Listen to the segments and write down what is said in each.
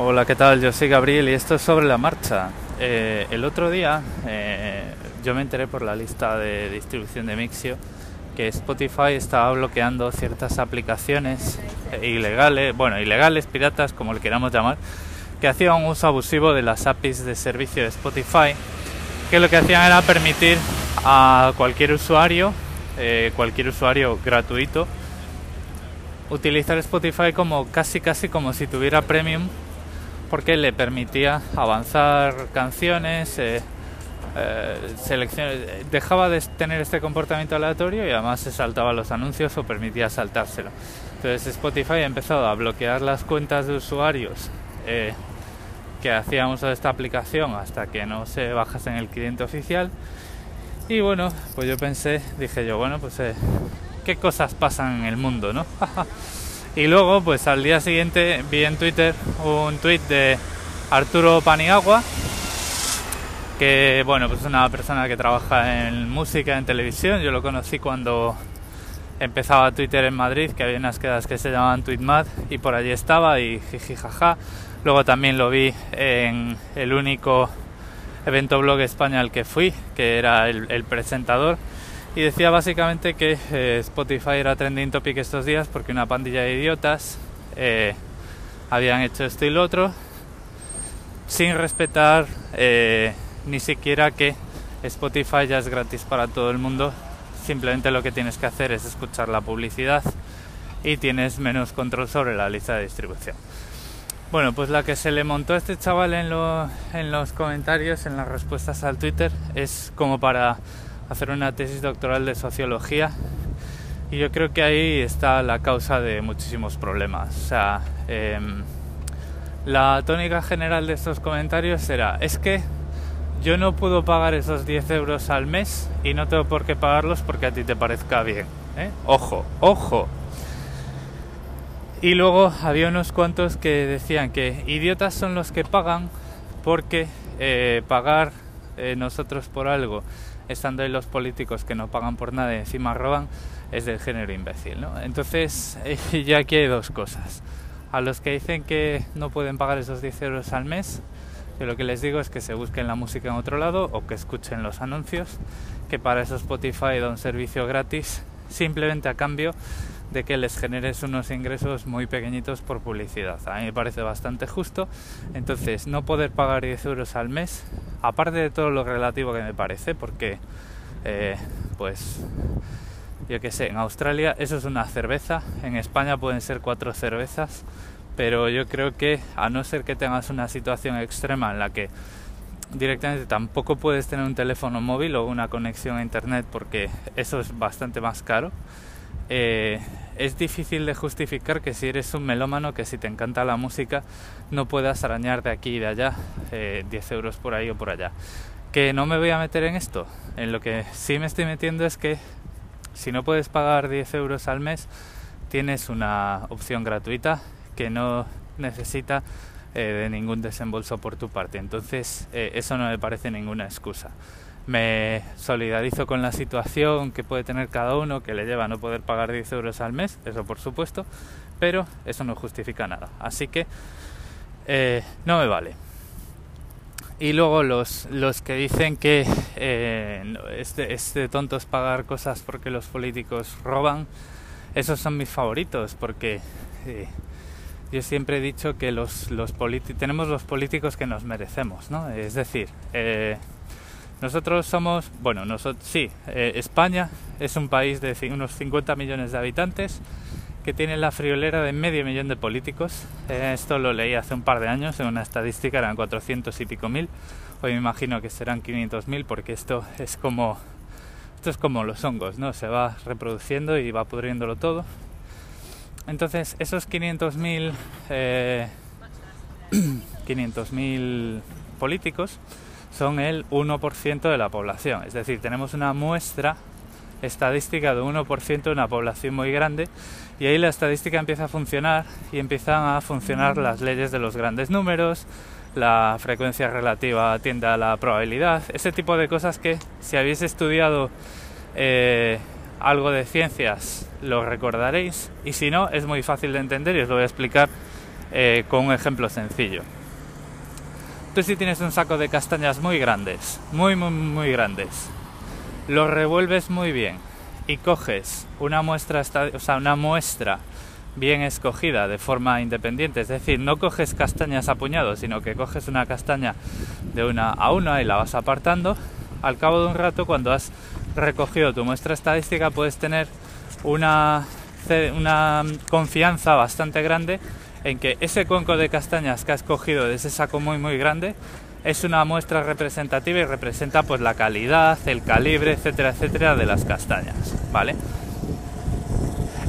Hola, ¿qué tal? Yo soy Gabriel y esto es sobre la marcha. Eh, el otro día eh, yo me enteré por la lista de distribución de Mixio que Spotify estaba bloqueando ciertas aplicaciones ilegales, bueno, ilegales, piratas, como le queramos llamar, que hacían un uso abusivo de las APIs de servicio de Spotify, que lo que hacían era permitir a cualquier usuario, eh, cualquier usuario gratuito, utilizar Spotify como casi casi como si tuviera premium porque le permitía avanzar canciones, eh, eh, dejaba de tener este comportamiento aleatorio y además se saltaba los anuncios o permitía saltárselo. Entonces Spotify ha empezado a bloquear las cuentas de usuarios eh, que hacían uso de esta aplicación hasta que no se bajase en el cliente oficial. Y bueno, pues yo pensé, dije yo, bueno, pues qué cosas pasan en el mundo, ¿no? Y luego, pues al día siguiente vi en Twitter un tweet de Arturo Paniagua, que bueno, pues es una persona que trabaja en música, en televisión. Yo lo conocí cuando empezaba Twitter en Madrid, que había unas quedas que se llamaban Tweetmad y por allí estaba y jiji jaja. Luego también lo vi en el único evento blog España al que fui, que era el presentador y decía básicamente que eh, Spotify era trending topic estos días porque una pandilla de idiotas eh, habían hecho esto y lo otro sin respetar eh, ni siquiera que Spotify ya es gratis para todo el mundo. Simplemente lo que tienes que hacer es escuchar la publicidad y tienes menos control sobre la lista de distribución. Bueno, pues la que se le montó a este chaval en, en los comentarios, en las respuestas al Twitter, es como para hacer una tesis doctoral de sociología y yo creo que ahí está la causa de muchísimos problemas. O sea, em, la tónica general de estos comentarios será, es que yo no puedo pagar esos 10 euros al mes y no tengo por qué pagarlos porque a ti te parezca bien. ¿eh? Ojo, ojo. Y luego había unos cuantos que decían que idiotas son los que pagan porque eh, pagar eh, nosotros por algo estando ahí los políticos que no pagan por nada y encima roban, es del género imbécil. ¿no? Entonces, ya aquí hay dos cosas. A los que dicen que no pueden pagar esos 10 euros al mes, yo lo que les digo es que se busquen la música en otro lado o que escuchen los anuncios, que para eso Spotify da un servicio gratis simplemente a cambio de que les generes unos ingresos muy pequeñitos por publicidad. A mí me parece bastante justo. Entonces, no poder pagar 10 euros al mes, aparte de todo lo relativo que me parece, porque, eh, pues, yo qué sé, en Australia eso es una cerveza, en España pueden ser cuatro cervezas, pero yo creo que a no ser que tengas una situación extrema en la que directamente tampoco puedes tener un teléfono móvil o una conexión a internet porque eso es bastante más caro eh, es difícil de justificar que si eres un melómano, que si te encanta la música, no puedas arañar de aquí y de allá 10 eh, euros por ahí o por allá. Que no me voy a meter en esto. En lo que sí me estoy metiendo es que si no puedes pagar 10 euros al mes, tienes una opción gratuita que no necesita eh, de ningún desembolso por tu parte. Entonces, eso no me parece ninguna excusa me solidarizo con la situación que puede tener cada uno que le lleva a no poder pagar 10 euros al mes, eso por supuesto, pero eso no justifica nada. Así que eh, no me vale. Y luego los, los que dicen que eh, este, este tonto es pagar cosas porque los políticos roban, esos son mis favoritos porque eh, yo siempre he dicho que los, los tenemos los políticos que nos merecemos, ¿no? Es decir, nosotros somos, bueno, nosotros, sí, eh, España es un país de unos 50 millones de habitantes que tiene la friolera de medio millón de políticos. Eh, esto lo leí hace un par de años en una estadística, eran 400 y pico mil. Hoy me imagino que serán 500 mil porque esto es como esto es como los hongos, ¿no? Se va reproduciendo y va pudriéndolo todo. Entonces, esos 500 mil eh, 500 mil políticos son el 1% de la población. Es decir, tenemos una muestra estadística de 1% de una población muy grande y ahí la estadística empieza a funcionar y empiezan a funcionar las leyes de los grandes números, la frecuencia relativa tiende a la probabilidad, ese tipo de cosas que si habéis estudiado eh, algo de ciencias lo recordaréis y si no es muy fácil de entender y os lo voy a explicar eh, con un ejemplo sencillo. Tú si tienes un saco de castañas muy grandes, muy muy muy grandes, lo revuelves muy bien y coges una muestra, o sea, una muestra bien escogida de forma independiente, es decir, no coges castañas a puñados, sino que coges una castaña de una a una y la vas apartando, al cabo de un rato cuando has recogido tu muestra estadística puedes tener una, una confianza bastante grande en que ese cuenco de castañas que has cogido de ese saco muy muy grande es una muestra representativa y representa pues la calidad, el calibre, etcétera, etcétera de las castañas, ¿vale?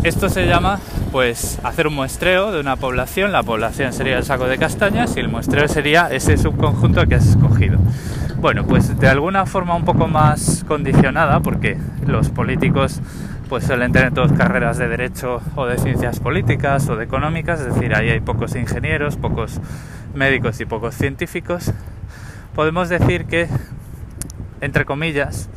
Esto se llama pues hacer un muestreo de una población, la población sería el saco de castañas y el muestreo sería ese subconjunto que has escogido. Bueno, pues de alguna forma un poco más condicionada, porque los políticos pues suelen tener todas carreras de derecho o de ciencias políticas o de económicas, es decir, ahí hay pocos ingenieros, pocos médicos y pocos científicos. Podemos decir que, entre comillas,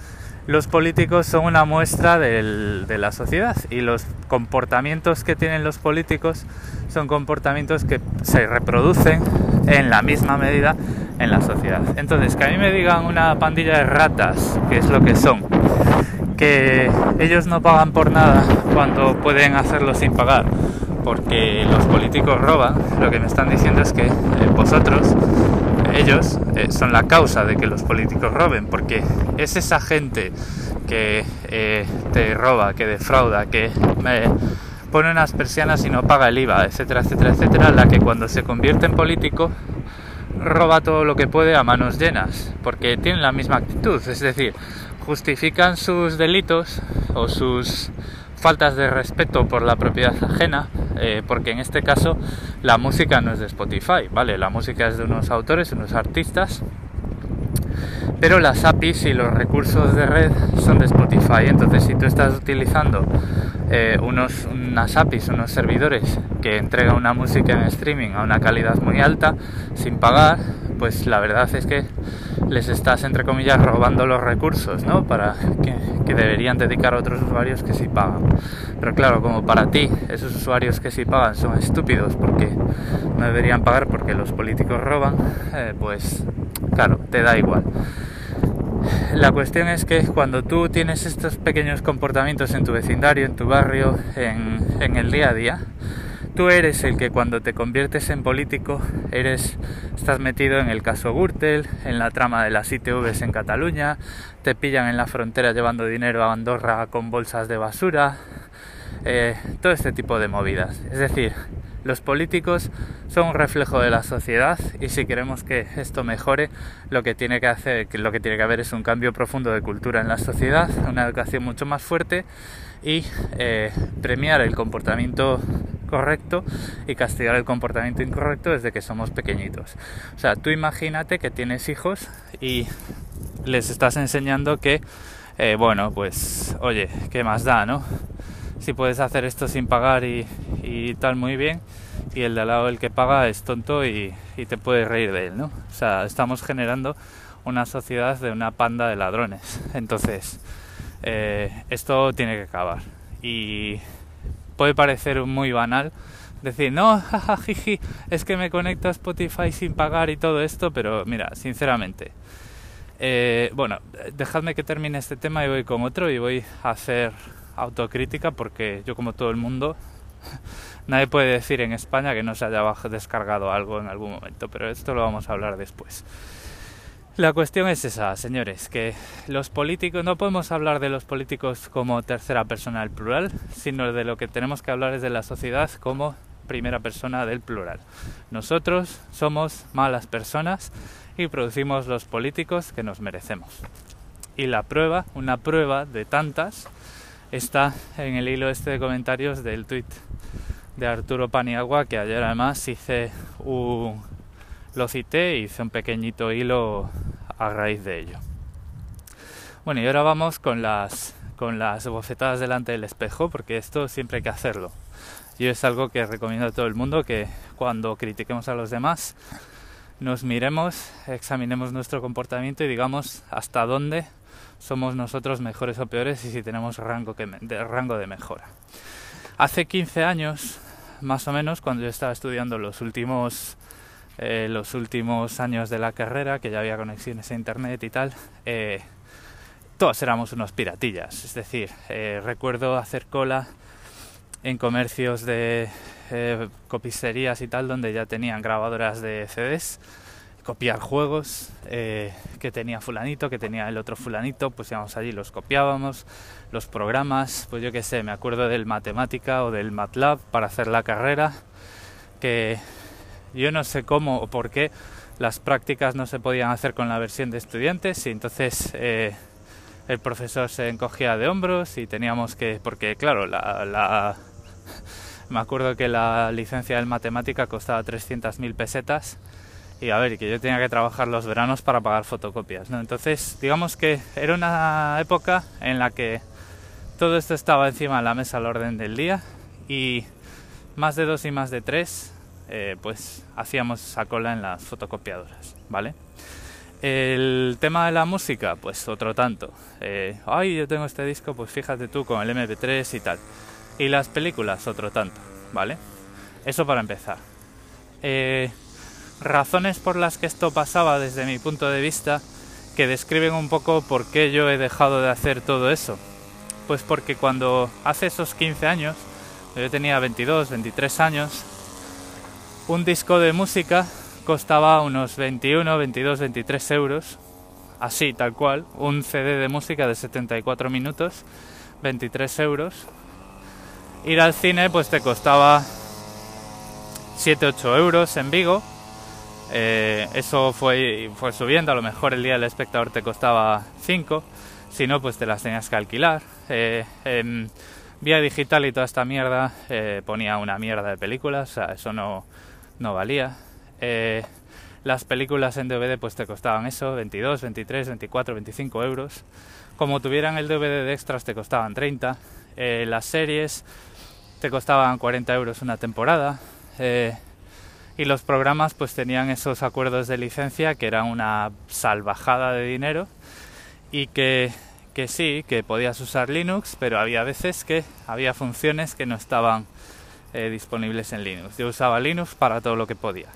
los políticos son una muestra de la sociedad y los comportamientos que tienen los políticos son comportamientos que se reproducen en la misma medida en la sociedad. Entonces, que a mí me digan una pandilla de ratas, que es lo que son, que ellos no pagan por nada cuando pueden hacerlo sin pagar, porque los políticos roban, lo que me están diciendo es que eh, vosotros ellos eh, son la causa de que los políticos roben, porque es esa gente que eh, te roba, que defrauda, que me pone unas persianas y no paga el IVA, etcétera, etcétera, etcétera, la que cuando se convierte en político roba todo lo que puede a manos llenas, porque tienen la misma actitud, es decir, justifican sus delitos o sus faltas de respeto por la propiedad ajena, eh, porque en este caso la música no es de Spotify, ¿vale? La música es de unos autores, unos artistas, pero las APIs y los recursos de red son de Spotify. Entonces, si tú estás utilizando eh, unos, unas APIs, unos servidores que entregan una música en streaming a una calidad muy alta sin pagar, pues la verdad es que les estás, entre comillas, robando los recursos, ¿no? Para que, deberían dedicar a otros usuarios que sí pagan. Pero claro, como para ti esos usuarios que sí pagan son estúpidos porque no deberían pagar porque los políticos roban, eh, pues claro, te da igual. La cuestión es que cuando tú tienes estos pequeños comportamientos en tu vecindario, en tu barrio, en, en el día a día, tú eres el que cuando te conviertes en político eres estás metido en el caso Gürtel, en la trama de las ITVs en Cataluña, te pillan en la frontera llevando dinero a Andorra con bolsas de basura, eh, todo este tipo de movidas. Es decir, los políticos son un reflejo de la sociedad y si queremos que esto mejore, lo que tiene que hacer, lo que tiene que haber es un cambio profundo de cultura en la sociedad, una educación mucho más fuerte y eh, premiar el comportamiento correcto y castigar el comportamiento incorrecto desde que somos pequeñitos. O sea, tú imagínate que tienes hijos y les estás enseñando que, eh, bueno, pues, oye, ¿qué más da, no? si puedes hacer esto sin pagar y, tal muy bien y el de al lado el que paga es tonto y, te puedes reír de él, ¿no? O sea, estamos generando una sociedad de una panda de ladrones. Entonces, eh, esto tiene que acabar. Y puede parecer muy banal decir, no, jajajiji, es que me conecto a Spotify sin pagar y todo esto, pero mira, sinceramente, eh, bueno, dejadme que termine este tema y voy con otro y voy a hacer autocrítica porque yo como todo el mundo nadie puede decir en España que no se haya descargado algo en algún momento, pero esto lo vamos a hablar después. La cuestión es esa, señores, que los políticos, no podemos hablar de los políticos como tercera persona del plural, sino de lo que tenemos que hablar es de la sociedad como primera persona del plural. Nosotros somos malas personas y producimos los políticos que nos merecemos. Y la prueba, una prueba de tantas, está en el hilo este de comentarios del tweet de Arturo Paniagua que ayer además hice un lo cité y hice un pequeñito hilo a raíz de ello. Bueno, y ahora vamos con las con las bofetadas delante del espejo porque esto siempre hay que hacerlo. Yo es algo que recomiendo a todo el mundo que cuando critiquemos a los demás nos miremos, examinemos nuestro comportamiento y digamos hasta dónde somos nosotros mejores o peores y si tenemos rango, que, de, rango de mejora. Hace 15 años, más o menos cuando yo estaba estudiando los últimos eh, los últimos años de la carrera, que ya había conexiones a internet y tal, eh, todos éramos unos piratillas. Es decir, eh, recuerdo hacer cola en comercios de copisterías y tal, donde ya tenían grabadoras de CDs, copiar juegos que tenía fulanito, que tenía el otro fulanito, pues íbamos allí, los copiábamos, los programas, pues yo qué sé, me acuerdo del matemática o del MATLAB para hacer la carrera, que yo no sé cómo o por qué las prácticas no se podían hacer con la versión de estudiantes y entonces eh, el profesor se encogía de hombros y teníamos que, porque claro, la, me acuerdo que la licencia de matemática costaba 300.000 pesetas y a ver, que yo tenía que trabajar los veranos para pagar fotocopias, ¿no? Entonces, digamos que era una época en la que todo esto estaba encima de la mesa al orden del día y más de dos y más de tres eh, pues hacíamos esa cola en las fotocopiadoras, ¿vale? El tema de la música, pues otro tanto. Eh, ay, yo tengo este disco, pues fíjate tú con el MP3 y tal. Y las películas, otro tanto, ¿vale? Eso para empezar. Eh, razones por las que esto pasaba desde mi punto de vista que describen un poco por qué yo he dejado de hacer todo eso. Pues porque cuando hace esos 15 años, yo tenía 22, 23 años, un disco de música costaba unos 21, 22, 23 euros, así tal cual, un CD de música de 74 minutos, 23 euros. Ir al cine pues te costaba 7, 8 euros en Vigo. Eh, eso fue, fue subiendo, a lo mejor el día del espectador te costaba 5, si no pues te las tenías que alquilar. Eh, vía digital y toda esta mierda eh, ponía una mierda de películas, o sea, eso no, no valía. Eh, las películas en DVD pues te costaban eso, 22, 23, 24, 25 euros. Como tuvieran el DVD de extras te costaban 30. Eh, las series te costaban 40 euros una temporada. Eh, y los programas pues tenían esos acuerdos de licencia que eran una salvajada de dinero y que, que sí, que podías usar Linux, pero había veces que había funciones que no estaban eh, disponibles en Linux. Yo usaba Linux para todo lo que podía.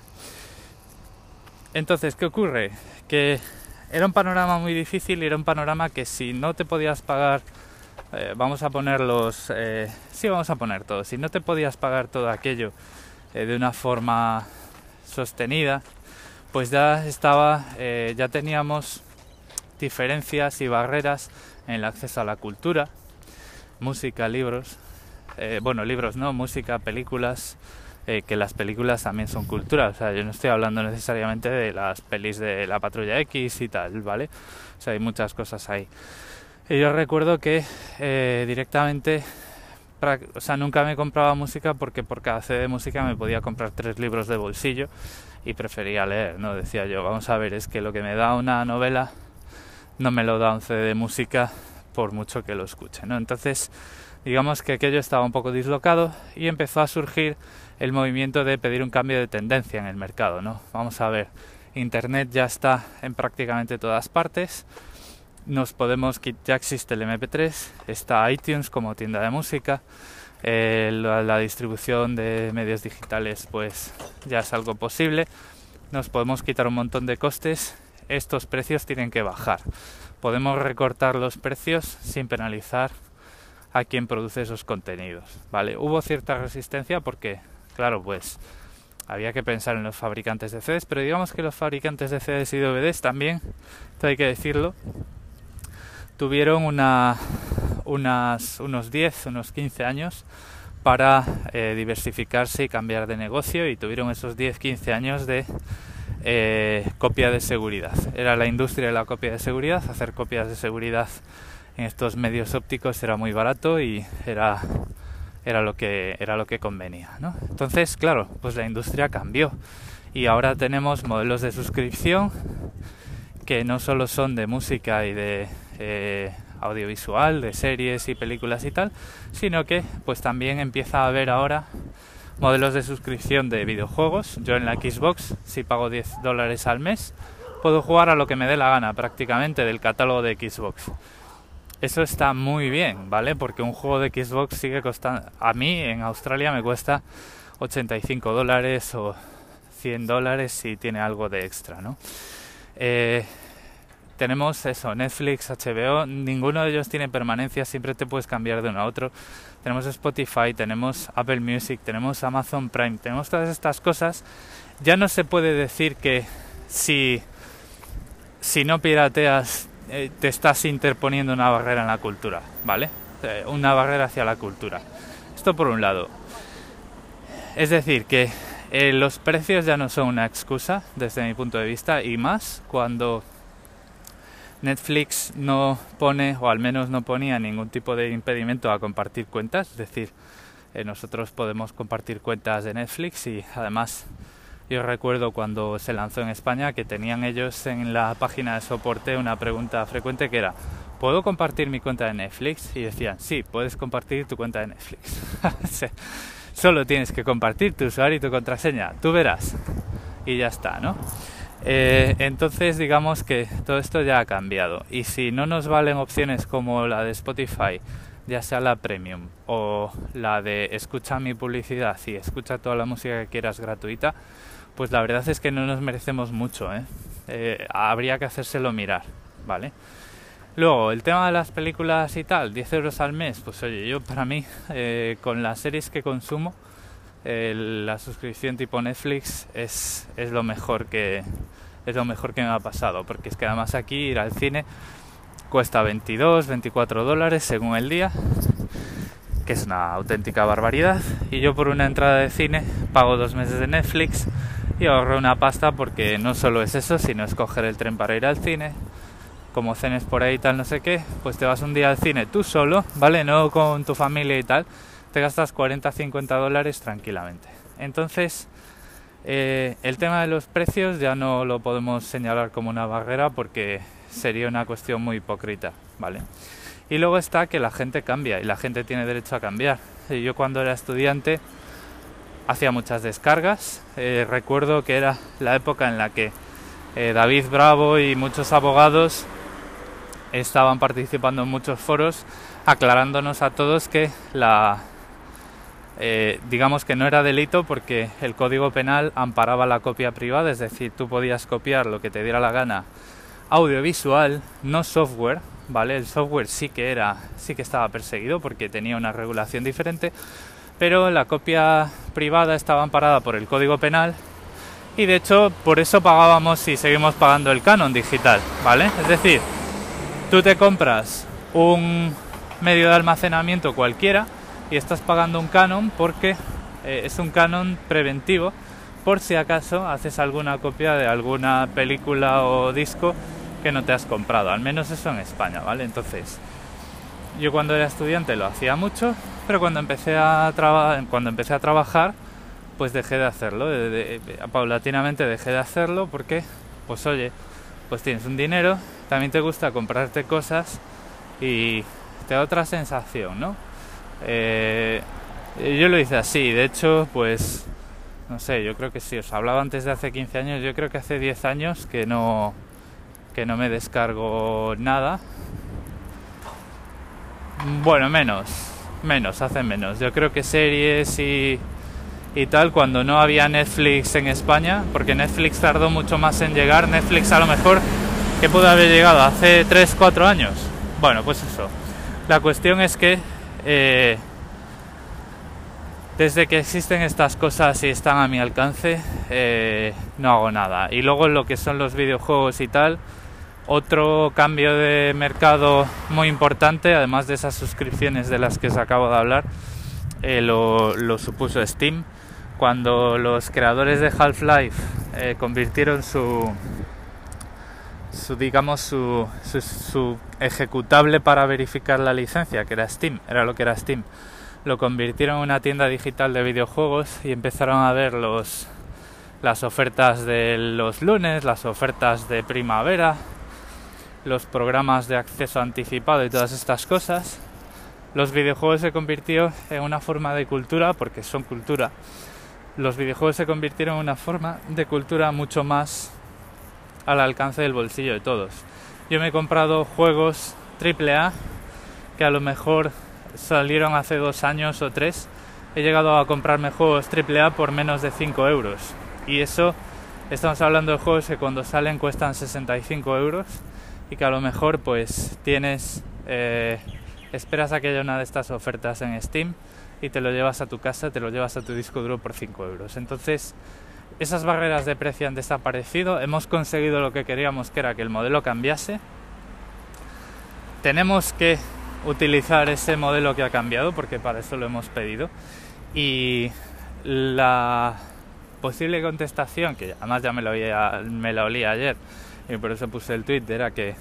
Entonces, ¿qué ocurre? Que era un panorama muy difícil y era un panorama que si no te podías pagar, eh, vamos a poner los, eh, sí vamos a poner todo, si no te podías pagar todo aquello de una forma sostenida, pues ya estaba, ya teníamos diferencias y barreras en el acceso a la cultura, música, libros, eh, bueno, libros no, música, películas, eh, que las películas también son cultura, o sea, yo no estoy hablando necesariamente de las pelis de la patrulla X y tal, ¿vale? O sea, hay muchas cosas ahí. Y yo recuerdo que eh, directamente, o sea, nunca me compraba música porque por cada CD de música me podía comprar tres libros de bolsillo y prefería leer, ¿no? Decía yo, vamos a ver, es que lo que me da una novela no me lo da un CD de música por mucho que lo escuche, ¿no? Entonces, digamos que aquello estaba un poco dislocado y empezó a surgir el movimiento de pedir un cambio de tendencia en el mercado, ¿no? Vamos a ver, internet ya está en prácticamente todas partes. Nos podemos ya existe el MP3, está iTunes como tienda de música, eh, la, distribución de medios digitales pues ya es algo posible. Nos podemos quitar un montón de costes. Estos precios tienen que bajar. Podemos recortar los precios sin penalizar a quien produce esos contenidos, ¿vale? Hubo cierta resistencia porque, claro, pues había que pensar en los fabricantes de CDs, pero digamos que los fabricantes de CDs y DVDs también, esto hay que decirlo, tuvieron una, unas, unos 10, unos 15 años para eh, diversificarse y cambiar de negocio y tuvieron esos 10-15 años de eh, copia de seguridad. Era la industria de la copia de seguridad, hacer copias de seguridad en estos medios ópticos era muy barato y era, era, lo, que, era lo que convenía. ¿no? Entonces, claro, pues la industria cambió y ahora tenemos modelos de suscripción que no solo son de música y de eh, audiovisual, de series y películas y tal, sino que pues también empieza a haber ahora modelos de suscripción de videojuegos. Yo en la Xbox, si pago 10 dólares al mes, puedo jugar a lo que me dé la gana prácticamente del catálogo de Xbox eso está muy bien, ¿vale? Porque un juego de Xbox sigue costando, a mí en Australia me cuesta 85 dólares o 100 dólares si tiene algo de extra, ¿no? Eh, tenemos eso, Netflix, HBO, ninguno de ellos tiene permanencia, siempre te puedes cambiar de uno a otro. Tenemos Spotify, tenemos Apple Music, tenemos Amazon Prime, tenemos todas estas cosas. Ya no se puede decir que si, si no pirateas eh, te estás interponiendo una barrera en la cultura, ¿vale? Eh, una barrera hacia la cultura. Esto por un lado. Es decir, que eh, los precios ya no son una excusa desde mi punto de vista y más cuando Netflix no pone, o al menos no ponía ningún tipo de impedimento a compartir cuentas, es decir, nosotros podemos compartir cuentas de Netflix y además yo recuerdo cuando se lanzó en España que tenían ellos en la página de soporte una pregunta frecuente que era ¿Puedo compartir mi cuenta de Netflix? Y decían, sí, puedes compartir tu cuenta de Netflix. Solo tienes que compartir tu usuario y tu contraseña, tú verás. Y ya está, ¿no? Eh, entonces digamos que todo esto ya ha cambiado y si no nos valen opciones como la de Spotify, ya sea la premium o la de escucha mi publicidad y escucha toda la música que quieras gratuita, pues la verdad es que no nos merecemos mucho. ¿eh? Eh, habría que hacérselo mirar, ¿vale? Luego, el tema de las películas y tal, 10 euros al mes, pues oye, yo para mí, con las series que consumo, la suscripción tipo Netflix es, es lo mejor que es lo mejor que me ha pasado porque es que además aquí ir al cine cuesta 22 24 dólares según el día que es una auténtica barbaridad y yo por una entrada de cine pago dos meses de Netflix y ahorro una pasta porque no solo es eso sino es coger el tren para ir al cine como cenes por ahí y tal no sé qué pues te vas un día al cine tú solo vale no con tu familia y tal te gastas 40-50 dólares tranquilamente. Entonces, eh, el tema de los precios ya no lo podemos señalar como una barrera porque sería una cuestión muy hipócrita, ¿vale? Y luego está que la gente cambia y la gente tiene derecho a cambiar. Yo cuando era estudiante hacía muchas descargas. Eh, recuerdo que era la época en la que eh, David Bravo y muchos abogados estaban participando en muchos foros aclarándonos a todos que la, eh, digamos que no era delito porque el Código Penal amparaba la copia privada, es decir, tú podías copiar lo que te diera la gana audiovisual, no software, ¿vale? El software sí que era, sí que estaba perseguido porque tenía una regulación diferente, pero la copia privada estaba amparada por el Código Penal y de hecho por eso pagábamos y seguimos pagando el canon digital, ¿vale? Es decir, tú te compras un medio de almacenamiento cualquiera y estás pagando un canon porque eh, es un canon preventivo por si acaso haces alguna copia de alguna película o disco que no te has comprado, al menos eso en España, ¿vale? Entonces, yo cuando era estudiante lo hacía mucho, pero cuando empecé a, cuando empecé a trabajar, pues dejé de hacerlo, paulatinamente dejé de hacerlo porque, pues oye, pues tienes un dinero, también te gusta comprarte cosas y te da otra sensación, ¿no? Eh, yo lo hice así, de hecho, pues, no sé, yo creo que si os hablaba antes de hace 15 años, yo creo que hace 10 años que no, que no me descargo nada. Bueno, menos, menos, hace menos. Yo creo que series y, y tal, cuando no había Netflix en España, porque Netflix tardó mucho más en llegar, Netflix a lo mejor que pudo haber llegado hace 3, 4 años. Bueno, pues eso. La cuestión es que eh, desde que existen estas cosas y están a mi alcance, eh, no hago nada. Y luego lo que son los videojuegos y tal, otro cambio de mercado muy importante, además de esas suscripciones de las que os acabo de hablar, eh, lo, supuso Steam. Cuando los creadores de Half-Life convirtieron su, su digamos su, su, ejecutable para verificar la licencia que era Steam era lo que era Steam lo convirtieron en una tienda digital de videojuegos y empezaron a ver los las ofertas de los lunes las ofertas de primavera los programas de acceso anticipado y todas estas cosas los videojuegos se convirtió en una forma de cultura porque son cultura los videojuegos se convirtieron en una forma de cultura mucho más al alcance del bolsillo de todos. Yo me he comprado juegos AAA que a lo mejor salieron hace dos años o tres he llegado a comprarme juegos AAA por menos de 5 euros. Y eso, estamos hablando de juegos que cuando salen cuestan 65 euros y que a lo mejor pues tienes, eh, esperas a que haya una de estas ofertas en Steam y te lo llevas a tu casa, te lo llevas a tu disco duro por 5 euros. Entonces, esas barreras de precio han desaparecido, hemos conseguido lo que queríamos, que era que el modelo cambiase. Tenemos que utilizar ese modelo que ha cambiado, porque para eso lo hemos pedido. Y la posible contestación, que además ya me lo, me la olí ayer, y por eso puse el tweet, era que,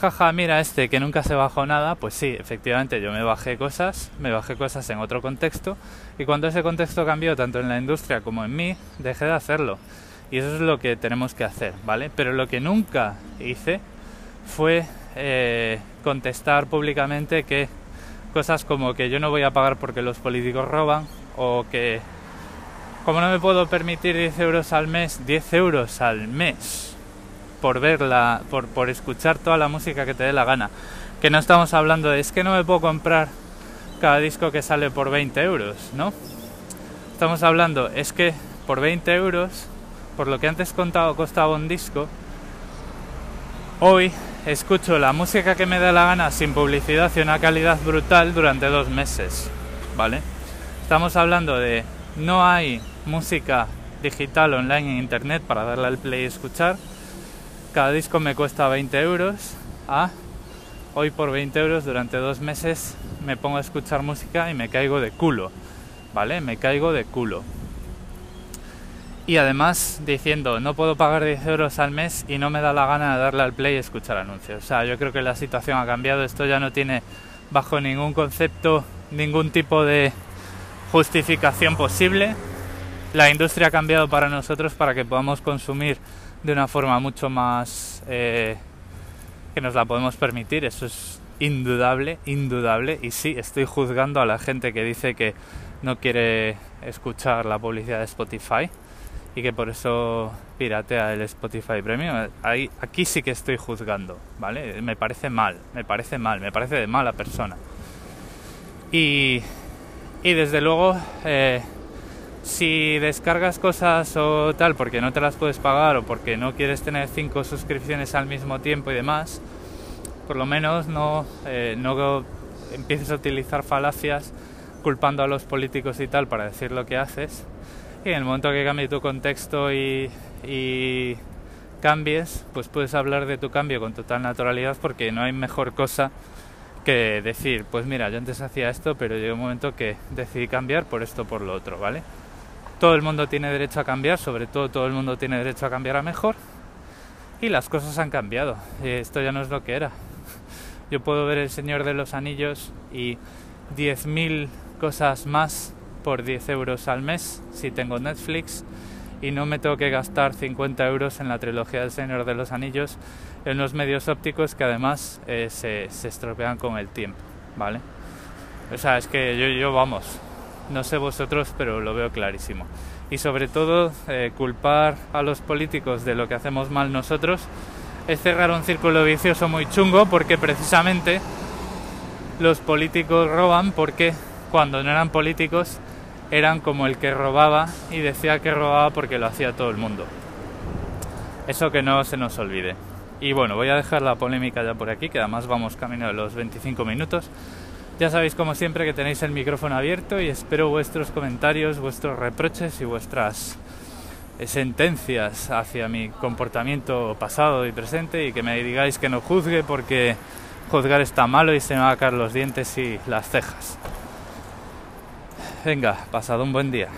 jaja, mira este que nunca se bajó nada, pues sí, efectivamente yo me bajé cosas, me bajé cosas en otro contexto, y cuando ese contexto cambió tanto en la industria como en mí, dejé de hacerlo. Y eso es lo que tenemos que hacer, ¿vale? Pero lo que nunca hice fue eh, contestar públicamente que cosas como que yo no voy a pagar porque los políticos roban o que como no me puedo permitir 10 euros al mes, 10 euros al mes por verla, por, por escuchar toda la música que te dé la gana. Que no estamos hablando de es que no me puedo comprar cada disco que sale por 20 euros, ¿no? Estamos hablando, es que por 20 euros, por lo que antes contado costaba un disco, hoy escucho la música que me da la gana sin publicidad y una calidad brutal durante dos meses, ¿vale? Estamos hablando de no hay música digital online en internet para darle al play y escuchar. Cada disco me cuesta 20 euros. Ah, hoy por 20 euros durante dos meses me pongo a escuchar música y me caigo de culo, ¿vale? Me caigo de culo. Y además diciendo, no puedo pagar 10 euros al mes y no me da la gana de darle al play y escuchar anuncios. O sea, yo creo que la situación ha cambiado, esto ya no tiene bajo ningún concepto ningún tipo de justificación posible. La industria ha cambiado para nosotros para que podamos consumir de una forma mucho más eh, que nos la podemos permitir. Eso es indudable, indudable. Y sí, estoy juzgando a la gente que dice que no quiere escuchar la publicidad de Spotify y que por eso piratea el Spotify Premium. Ahí, aquí sí que estoy juzgando, ¿vale? Me parece mal, me parece mal, me parece de mala persona. Y, y desde luego, eh, si descargas cosas o tal porque no te las puedes pagar o porque no quieres tener cinco suscripciones al mismo tiempo y demás, por lo menos no, eh, no empieces a utilizar falacias culpando a los políticos y tal para decir lo que haces y en el momento que cambie tu contexto y, cambies, pues puedes hablar de tu cambio con total naturalidad porque no hay mejor cosa que decir, pues mira, yo antes hacía esto, pero llegó un momento que decidí cambiar por esto por lo otro, ¿vale? Todo el mundo tiene derecho a cambiar, sobre todo todo el mundo tiene derecho a cambiar a mejor. Y las cosas han cambiado. Esto ya no es lo que era. Yo puedo ver El Señor de los Anillos y 10.000 cosas más por 10 euros al mes si tengo Netflix y no me tengo que gastar 50 euros en la trilogía del Señor de los Anillos en los medios ópticos que además eh, se, se, estropean con el tiempo, ¿vale? O sea, es que yo, yo, vamos, no sé vosotros, pero lo veo clarísimo. Y sobre todo, eh, culpar a los políticos de lo que hacemos mal nosotros es cerrar un círculo vicioso muy chungo porque precisamente los políticos roban porque cuando no eran políticos eran como el que robaba y decía que robaba porque lo hacía todo el mundo. Eso que no se nos olvide. Y bueno, voy a dejar la polémica ya por aquí, que además vamos camino de los 25 minutos. Ya sabéis como siempre que tenéis el micrófono abierto y espero vuestros comentarios, vuestros reproches y vuestras sentencias hacia mi comportamiento pasado y presente y que me digáis que no juzgue porque juzgar está malo y se me van a caer los dientes y las cejas. Venga, pasado un buen día.